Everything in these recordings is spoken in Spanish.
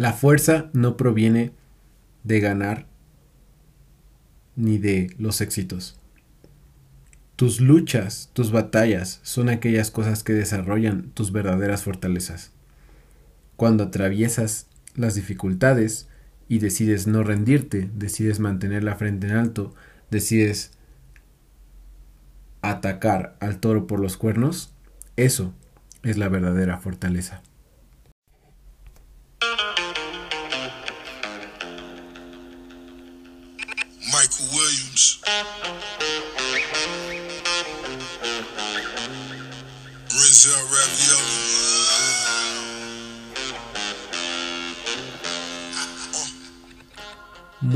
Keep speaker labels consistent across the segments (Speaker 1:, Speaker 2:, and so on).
Speaker 1: La fuerza no proviene de ganar ni de los éxitos. Tus luchas, tus batallas son aquellas cosas que desarrollan tus verdaderas fortalezas. Cuando atraviesas las dificultades y decides no rendirte, decides mantener la frente en alto, decides atacar al toro por los cuernos, eso es la verdadera fortaleza.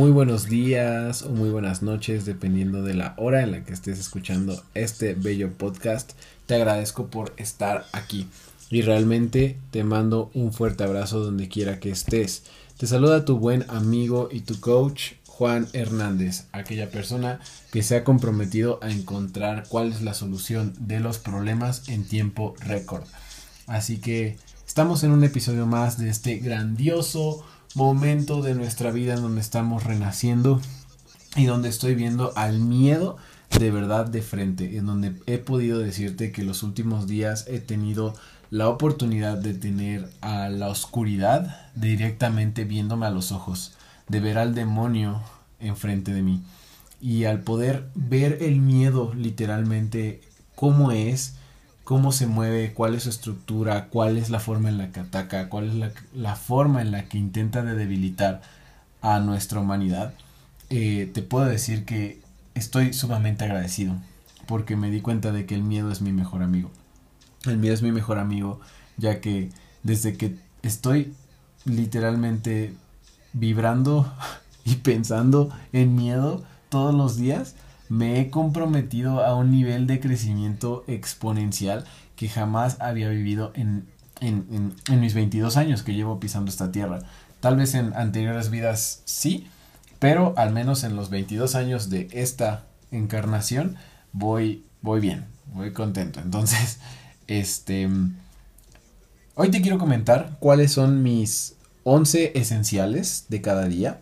Speaker 1: Muy buenos días o muy buenas noches, dependiendo de la hora en la que estés escuchando este bello podcast. Te agradezco por estar aquí y realmente te mando un fuerte abrazo donde quiera que estés. Te saluda tu buen amigo y tu coach Juan Hernández, aquella persona que se ha comprometido a encontrar cuál es la solución de los problemas en tiempo récord. Así que estamos en un episodio más de este grandioso momento de nuestra vida en donde estamos renaciendo y donde estoy viendo al miedo de verdad de frente, en donde he podido decirte que los últimos días he tenido la oportunidad de tener a la oscuridad directamente viéndome a los ojos, de ver al demonio enfrente de mí. Y al poder ver el miedo literalmente cómo es, cómo se mueve, cuál es su estructura, cuál es la forma en la que ataca, cuál es la, forma en la que intenta de debilitar a nuestra humanidad, eh, te puedo decir que estoy sumamente agradecido porque me di cuenta de que el miedo es mi mejor amigo. El miedo es mi mejor amigo ya que desde que estoy literalmente vibrando y pensando en miedo todos los días, me he comprometido a un nivel de crecimiento exponencial que jamás había vivido en, en, en, mis 22 años que llevo pisando esta tierra. Tal vez en anteriores vidas sí, pero al menos en los 22 años de esta encarnación voy, voy bien, voy contento. Entonces, este... Hoy te quiero comentar cuáles son mis 11 esenciales de cada día.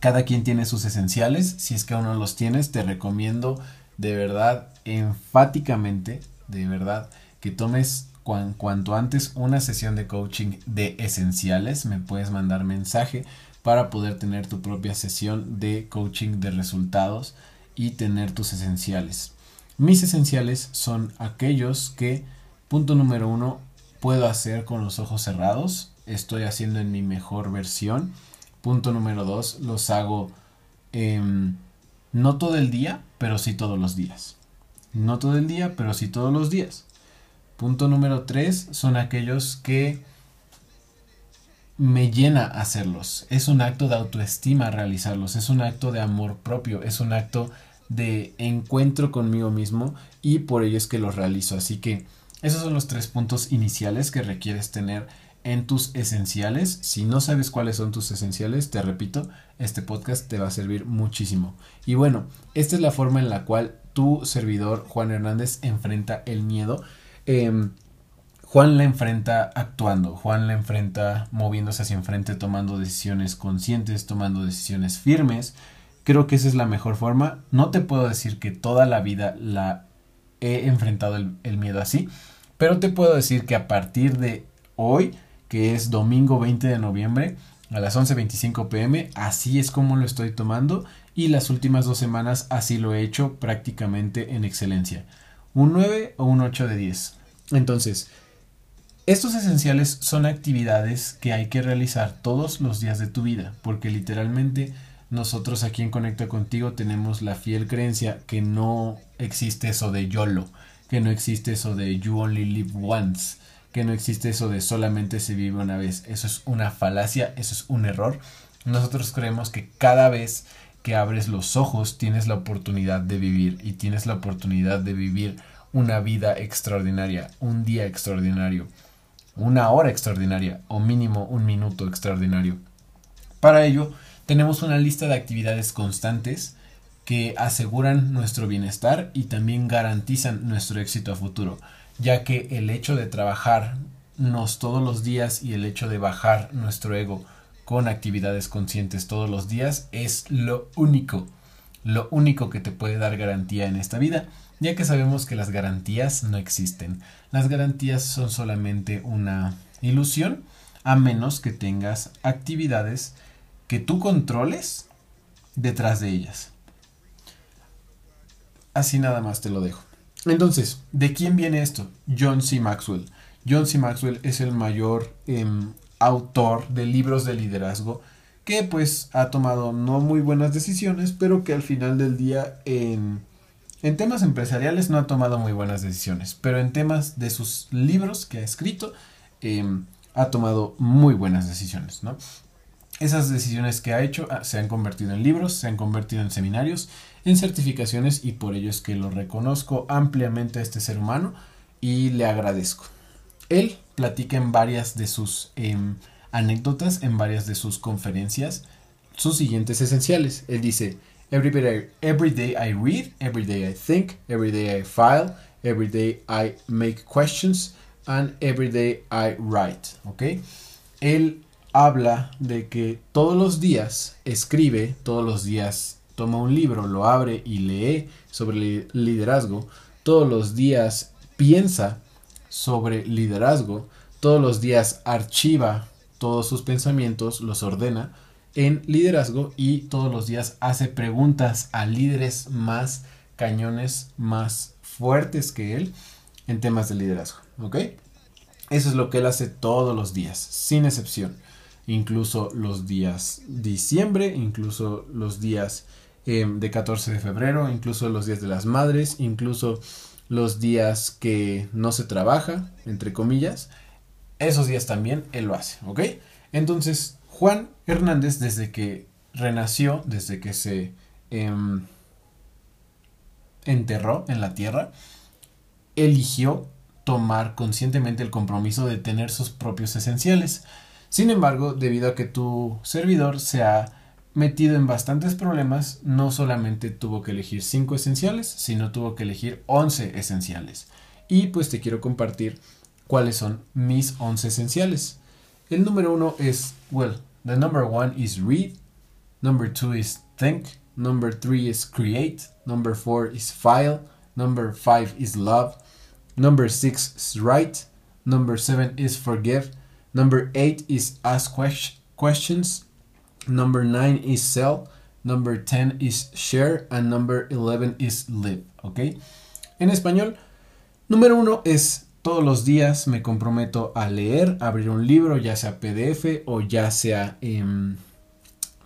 Speaker 1: Cada quien tiene sus esenciales. Si es que aún no los tienes, te recomiendo de verdad, enfáticamente, de verdad, que tomes cuanto antes una sesión de coaching de esenciales. Me puedes mandar mensaje para poder tener tu propia sesión de coaching de resultados y tener tus esenciales. Mis esenciales son aquellos que, punto número uno, puedo hacer con los ojos cerrados. Estoy haciendo en mi mejor versión Punto número dos, los hago em, no todo el día, pero sí todos los días. No todo el día, pero sí todos los días. Punto número tres son aquellos que me llena hacerlos. Es un acto de autoestima realizarlos, es un acto de amor propio, es un acto de encuentro conmigo mismo y por ello es que los realizo. Así que esos son los tres puntos iniciales que requieres tener en tus esenciales. Si no sabes cuáles son tus esenciales, te repito, este podcast te va a servir muchísimo. Y bueno, esta es la forma en la cual tu servidor Juan Hernández enfrenta el miedo. Em, Juan la enfrenta actuando, Juan la enfrenta moviéndose hacia enfrente, tomando decisiones conscientes, tomando decisiones firmes. Creo que esa es la mejor forma. No te puedo decir que toda la vida la he enfrentado el, el miedo así, pero te puedo decir que a partir de hoy que es domingo 20 de noviembre a las 11.25 pm. Así es como lo estoy tomando y las últimas dos semanas así lo he hecho prácticamente en excelencia. Un 9 o un 8 de 10. Entonces, estos esenciales son actividades que hay que realizar todos los días de tu vida, porque literalmente nosotros aquí en Conecta Contigo tenemos la fiel creencia que no existe eso de YOLO, que no existe eso de You Only Live Once que no existe eso de solamente se vive una vez. Eso es una falacia, eso es un error. Nosotros creemos que cada vez que abres los ojos tienes la oportunidad de vivir y tienes la oportunidad de vivir una vida extraordinaria, un día extraordinario, una hora extraordinaria o mínimo un minuto extraordinario. Para ello, tenemos una lista de actividades constantes que aseguran nuestro bienestar y también garantizan nuestro éxito a futuro ya que el hecho de trabajar entrenarnos todos los días y el hecho de bajar nuestro ego con actividades conscientes todos los días es lo único, lo único que te puede dar garantía en esta vida, ya que sabemos que las garantías no existen. Las garantías son solamente una ilusión, a menos que tengas actividades que tú controles detrás de ellas. Así nada más te lo dejo. Entonces, ¿de quién viene esto? John C. Maxwell. John C. Maxwell es el mayor em, autor de libros de liderazgo que pues ha tomado no muy buenas decisiones, pero que al final del día en, temas empresariales no ha tomado muy buenas decisiones, pero en temas de sus libros que ha escrito em, ha tomado muy buenas decisiones, ¿no? Esas decisiones que ha hecho ah, se han convertido en libros, se han convertido en seminarios, en certificaciones y por ello es que lo reconozco ampliamente a este ser humano y le agradezco. Él platica en varias de sus em, anécdotas, en varias de sus conferencias, sus siguientes esenciales. Él dice, every day, every day I read, every day I think, every day I file, every day I make questions, and every day I write. ¿Ok? Él habla de que todos los días escribe, todos los días toma un libro, lo abre y lee sobre liderazgo, todos los días piensa sobre liderazgo, todos los días archiva todos sus pensamientos, los ordena en liderazgo y todos los días hace preguntas a líderes más cañones, más fuertes que él en temas de liderazgo, ¿ok? Eso es lo que él hace todos los días, sin excepción incluso los días diciembre, incluso los días em, de 14 de febrero, incluso los días de las madres, incluso los días que no se trabaja, entre comillas, esos días también él lo hace, ¿ok? Entonces, Juan Hernández, desde que renació, desde que se em, enterró en la tierra, eligió tomar conscientemente el compromiso de tener sus propios esenciales. Sin embargo, debido a que tu servidor se ha metido en bastantes problemas, no solamente tuvo que elegir 5 esenciales, sino tuvo que elegir 11 esenciales. Y pues te quiero compartir cuáles son mis 11 esenciales. El número 1 es, well, the number 1 is read, number 2 is think, number 3 is create, number 4 is file, number 5 is love, number 6 is write, number 7 is forgive, Number 8 is ask questions. Number 9 is sell. Number 10 is share. And number 11 is live. ¿Ok? En español, número 1 es todos los días me comprometo a leer, abrir un libro, ya sea PDF o ya sea em,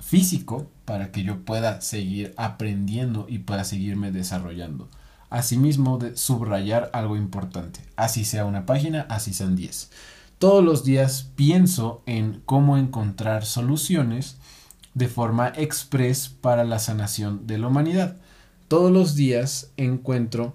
Speaker 1: físico, para que yo pueda seguir aprendiendo y pueda seguirme desarrollando. Asimismo, de subrayar algo importante, así sea una página, así sean 10. Todos los días pienso en cómo encontrar soluciones de forma express para la sanación de la humanidad. Todos los días encuentro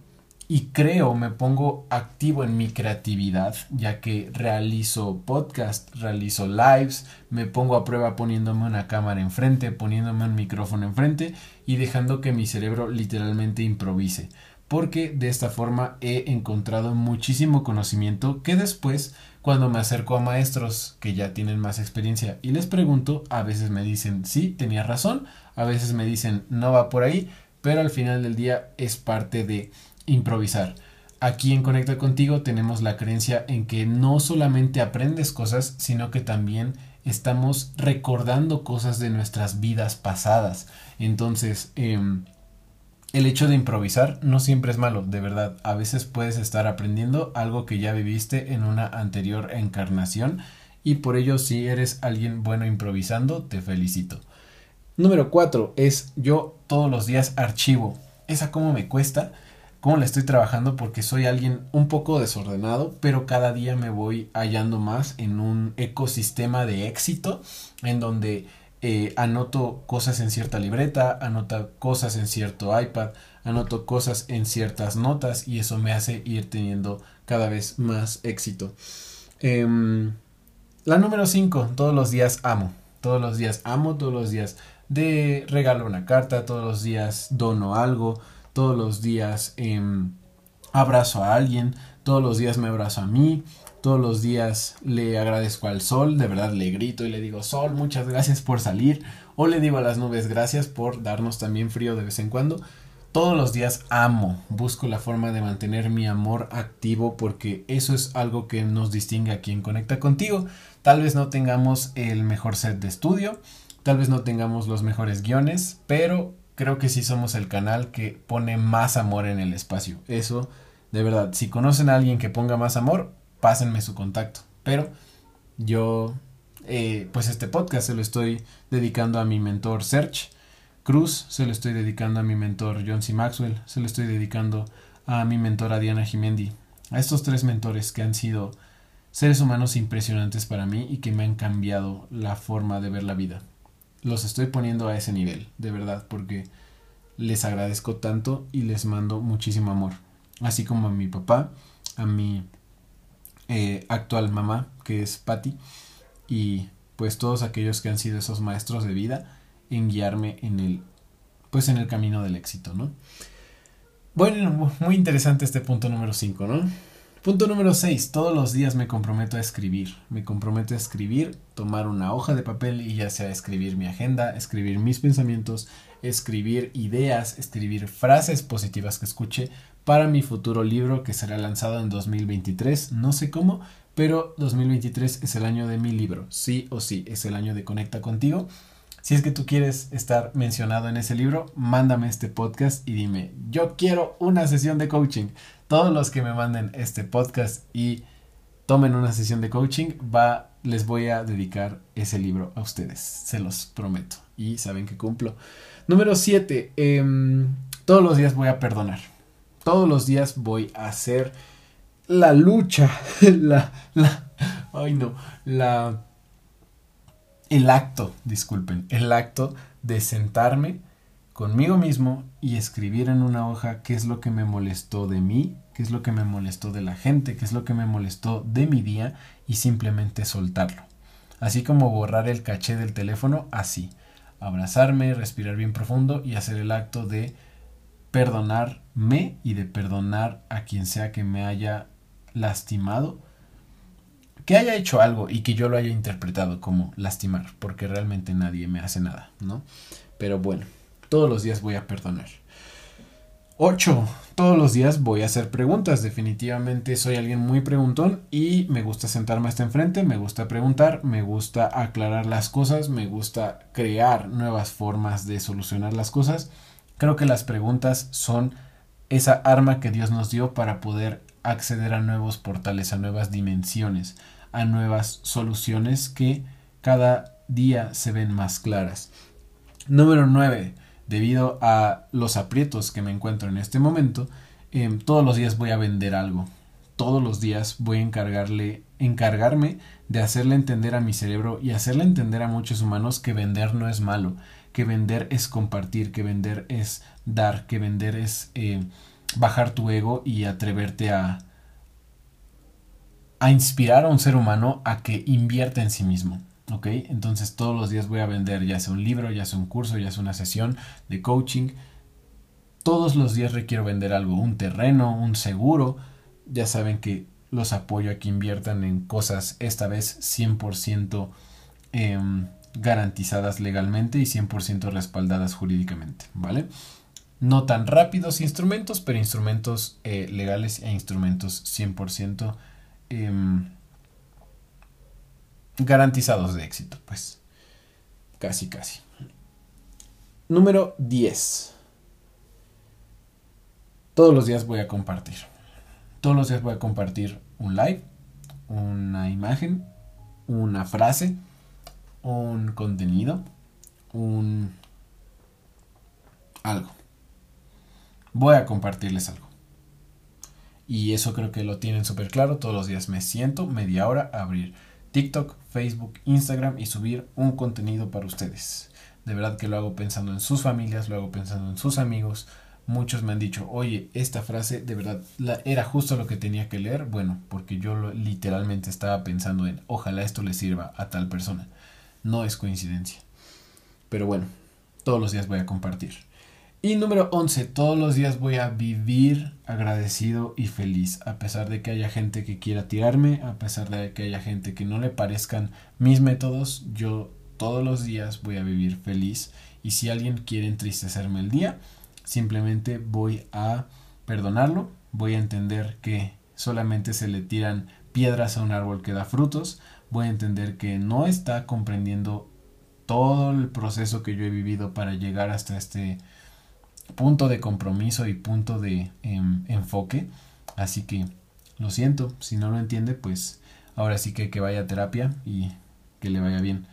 Speaker 1: y creo, me pongo activo en mi creatividad, ya que realizo podcast, realizo lives, me pongo a prueba poniéndome una cámara enfrente, poniéndome un micrófono enfrente y dejando que mi cerebro literalmente improvise. Porque de esta forma he encontrado muchísimo conocimiento que después cuando me acerco a maestros que ya tienen más experiencia y les pregunto, a veces me dicen, sí, tenía razón, a veces me dicen, no va por ahí, pero al final del día es parte de improvisar. Aquí en Conecta contigo tenemos la creencia en que no solamente aprendes cosas, sino que también estamos recordando cosas de nuestras vidas pasadas. Entonces, eh, el hecho de improvisar no siempre es malo, de verdad. A veces puedes estar aprendiendo algo que ya viviste en una anterior encarnación y por ello si eres alguien bueno improvisando, te felicito. Número 4 es yo todos los días archivo. Esa cómo me cuesta, cómo la estoy trabajando porque soy alguien un poco desordenado, pero cada día me voy hallando más en un ecosistema de éxito en donde eh, anoto cosas en cierta libreta, anoto cosas en cierto iPad, anoto cosas en ciertas notas y eso me hace ir teniendo cada vez más éxito. Em, la número 5, todos los días amo. Todos los días amo, todos los días de regalo una carta, todos los días dono algo, todos los días em, abrazo a alguien, todos los días me abrazo a mí, Todos los días le agradezco al sol, de verdad le grito y le digo, sol, muchas gracias por salir. O le digo a las nubes, gracias por darnos también frío de vez en cuando. Todos los días amo, busco la forma de mantener mi amor activo porque eso es algo que nos distingue a quien conecta contigo. Tal vez no tengamos el mejor set de estudio, tal vez no tengamos los mejores guiones, pero creo que sí somos el canal que pone más amor en el espacio. Eso, de verdad, si conocen a alguien que ponga más amor, pásenme su contacto. Pero yo, eh, pues este podcast se lo estoy dedicando a mi mentor Serge Cruz, se lo estoy dedicando a mi mentor John C. Maxwell, se lo estoy dedicando a mi mentora Diana Jimendi, a estos tres mentores que han sido seres humanos impresionantes para mí y que me han cambiado la forma de ver la vida. Los estoy poniendo a ese nivel, de verdad, porque les agradezco tanto y les mando muchísimo amor. Así como a mi papá, a mi eh, actual mamá, que es Patty, y pues todos aquellos que han sido esos maestros de vida en guiarme en el, pues en el camino del éxito, ¿no? Bueno, muy interesante este punto número 5, ¿no? Punto número 6. Todos los días me comprometo a escribir. Me comprometo a escribir, tomar una hoja de papel y ya sea escribir mi agenda, escribir mis pensamientos, escribir ideas, escribir frases positivas que escuche para mi futuro libro que será lanzado en 2023. No sé cómo, pero 2023 es el año de mi libro. Sí o sí, es el año de Conecta contigo. Si es que tú quieres estar mencionado en ese libro, mándame este podcast y dime, yo quiero una sesión de coaching. Todos los que me manden este podcast y tomen una sesión de coaching, va, les voy a dedicar ese libro a ustedes, se los prometo. Y saben que cumplo. Número 7. Em, todos los días voy a perdonar. Todos los días voy a hacer la lucha, la, la, ay no, la el acto, disculpen, el acto de sentarme conmigo mismo y escribir en una hoja qué es lo que me molestó de mí, qué es lo que me molestó de la gente, qué es lo que me molestó de mi día y simplemente soltarlo. Así como borrar el caché del teléfono, así. Abrazarme, respirar bien profundo y hacer el acto de perdonarme y de perdonar a quien sea que me haya lastimado que haya hecho algo y que yo lo haya interpretado como lastimar, porque realmente nadie me hace nada, ¿no? Pero bueno, todos los días voy a perdonar. 8. Todos los días voy a hacer preguntas. Definitivamente soy alguien muy preguntón y me gusta sentarme hasta enfrente, me gusta preguntar, me gusta aclarar las cosas, me gusta crear nuevas formas de solucionar las cosas. Creo que las preguntas son esa arma que Dios nos dio para poder acceder a nuevos portales, a nuevas dimensiones a nuevas soluciones que cada día se ven más claras. Número 9. Debido a los aprietos que me encuentro en este momento, em, todos los días voy a vender algo. Todos los días voy a encargarle, encargarme de hacerle entender a mi cerebro y hacerle entender a muchos humanos que vender no es malo, que vender es compartir, que vender es dar, que vender es eh, bajar tu ego y atreverte a, a inspirar a un ser humano a que invierta en sí mismo. ¿Ok? Entonces todos los días voy a vender ya sea un libro, ya sea un curso, ya sea una sesión de coaching. Todos los días requiero vender algo, un terreno, un seguro. Ya saben que los apoyo a que inviertan en cosas esta vez 100% em, garantizadas legalmente y 100% respaldadas jurídicamente, ¿vale? No tan rápidos instrumentos, pero instrumentos eh, legales e instrumentos 100% Em, garantizados de éxito, pues. Casi, casi. Número 10. Todos los días voy a compartir. Todos los días voy a compartir un live, una imagen, una frase, un contenido, un algo. Voy a compartirles algo. Y eso creo que lo tienen súper claro. Todos los días me siento media hora a abrir TikTok, Facebook, Instagram y subir un contenido para ustedes. De verdad que lo hago pensando en sus familias, lo hago pensando en sus amigos. Muchos me han dicho, oye, esta frase de verdad era justo lo que tenía que leer. Bueno, porque yo literalmente estaba pensando en, ojalá esto le sirva a tal persona. No es coincidencia. Pero bueno, todos los días voy a compartir. Y número 11, todos los días voy a vivir agradecido y feliz, a pesar de que haya gente que quiera tirarme, a pesar de que haya gente que no le parezcan mis métodos, yo todos los días voy a vivir feliz. Y si alguien quiere entristecerme el día, simplemente voy a perdonarlo, voy a entender que solamente se le tiran piedras a un árbol que da frutos, voy a entender que no está comprendiendo todo el proceso que yo he vivido para llegar hasta este punto de compromiso y punto de em, enfoque. Así que lo siento, si no lo entiende, pues ahora sí que que vaya a terapia y que le vaya bien.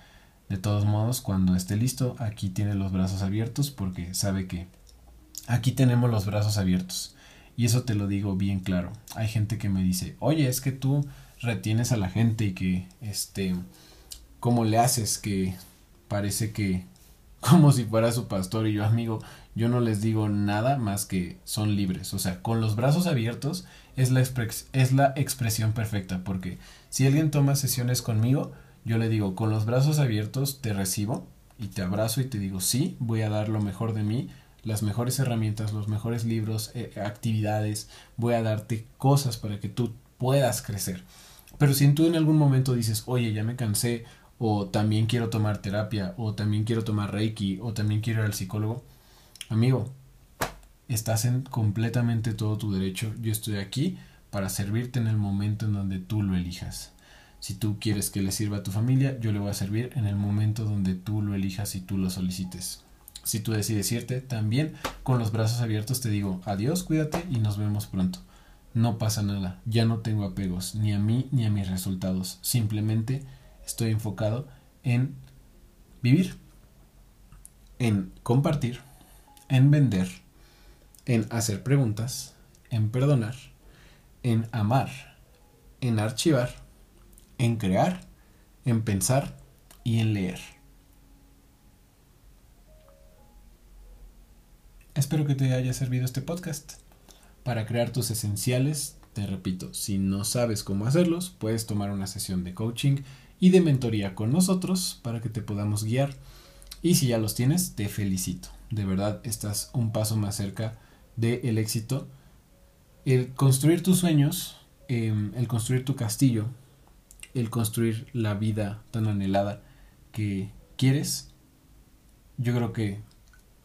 Speaker 1: De todos modos, cuando esté listo, aquí tiene los brazos abiertos porque sabe que aquí tenemos los brazos abiertos. Y eso te lo digo bien claro. Hay gente que me dice, oye, es que tú retienes a la gente y que, este, ¿cómo le haces? Que parece que, como si fuera su pastor y yo amigo, yo no les digo nada más que son libres. O sea, con los brazos abiertos es la, es la expresión perfecta, porque si alguien toma sesiones conmigo, yo le digo, con los brazos abiertos te recibo y te abrazo y te digo, sí, voy a dar lo mejor de mí, las mejores herramientas, los mejores libros, eh, actividades, voy a darte cosas para que tú puedas crecer. Pero si tú en algún momento dices, oye, ya me cansé, o también quiero tomar terapia, o también quiero tomar Reiki, o también quiero ir al psicólogo, amigo, estás en completamente todo tu derecho. Yo estoy aquí para servirte en el momento en donde tú lo elijas. Si tú quieres que le sirva a tu familia, yo le voy a servir en el momento donde tú lo elijas y tú lo solicites. Si tú decides irte, también con los brazos abiertos te digo adiós, cuídate y nos vemos pronto. No pasa nada, ya no tengo apegos ni a mí ni a mis resultados. Simplemente estoy enfocado en vivir, en compartir, en vender, en hacer preguntas, en perdonar, en amar, en archivar, en crear, en pensar y en leer. Espero que te haya servido este podcast. Para crear tus esenciales, te repito, si no sabes cómo hacerlos, puedes tomar una sesión de coaching y de mentoría con nosotros para que te podamos guiar. Y si ya los tienes, te felicito. De verdad, estás un paso más cerca del éxito. El construir tus sueños, em, el construir tu castillo, el construir la vida tan anhelada que quieres, yo creo que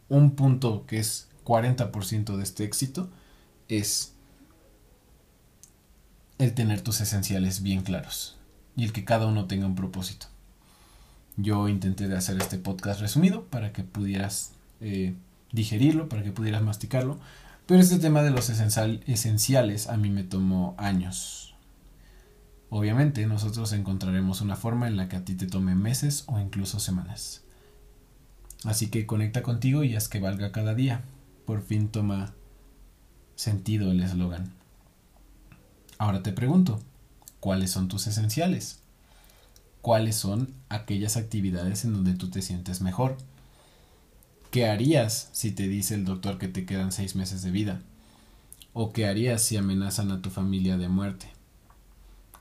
Speaker 1: un punto que es 40% de este éxito es el tener tus esenciales bien claros y el que cada uno tenga un propósito. Yo intenté de hacer este podcast resumido para que pudieras eh, digerirlo, para que pudieras masticarlo, pero este tema de los esenciales a mí me tomó años. Obviamente nosotros encontraremos una forma en la que a ti te tome meses o incluso semanas. Así que conecta contigo y haz que valga cada día. Por fin toma sentido el eslogan. Ahora te pregunto, ¿cuáles son tus esenciales? ¿Cuáles son aquellas actividades en donde tú te sientes mejor? ¿Qué harías si te dice el doctor que te quedan seis meses de vida? ¿O qué harías si amenazan a tu familia de muerte?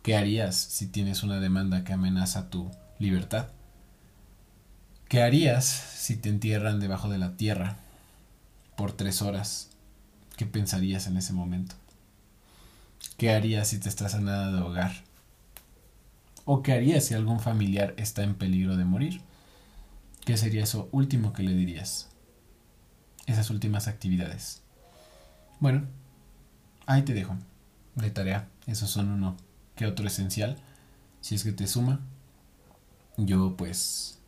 Speaker 1: ¿Qué harías si tienes una demanda que amenaza tu libertad? ¿Qué harías si te entierran debajo de la tierra por tres horas? ¿Qué pensarías en ese momento? ¿Qué harías si te estás a nada de hogar? ¿O qué harías si algún familiar está en peligro de morir? ¿Qué sería eso último que le dirías? Esas últimas actividades. Bueno, ahí te dejo. De tarea. Esos son uno que otro esencial. Si es que te suma. Yo pues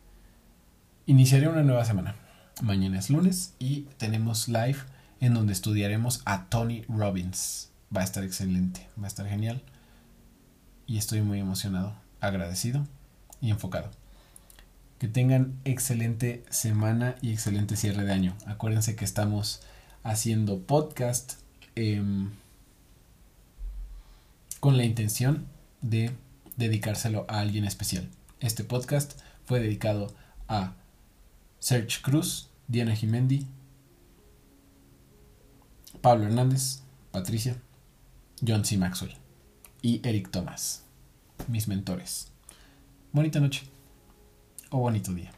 Speaker 1: Iniciaré una nueva semana. Mañana es lunes y tenemos live en donde estudiaremos a Tony Robbins. Va a estar excelente, va a estar genial. Y estoy muy emocionado, agradecido y enfocado. Que tengan excelente semana y excelente cierre de año. Acuérdense que estamos haciendo podcast em, con la intención de dedicárselo a alguien especial. Este podcast fue dedicado a Serge Cruz, Diana Jimendi, Pablo Hernández, Patricia, John C. Maxwell y Eric Thomas, mis mentores. Bonita noche o bonito día.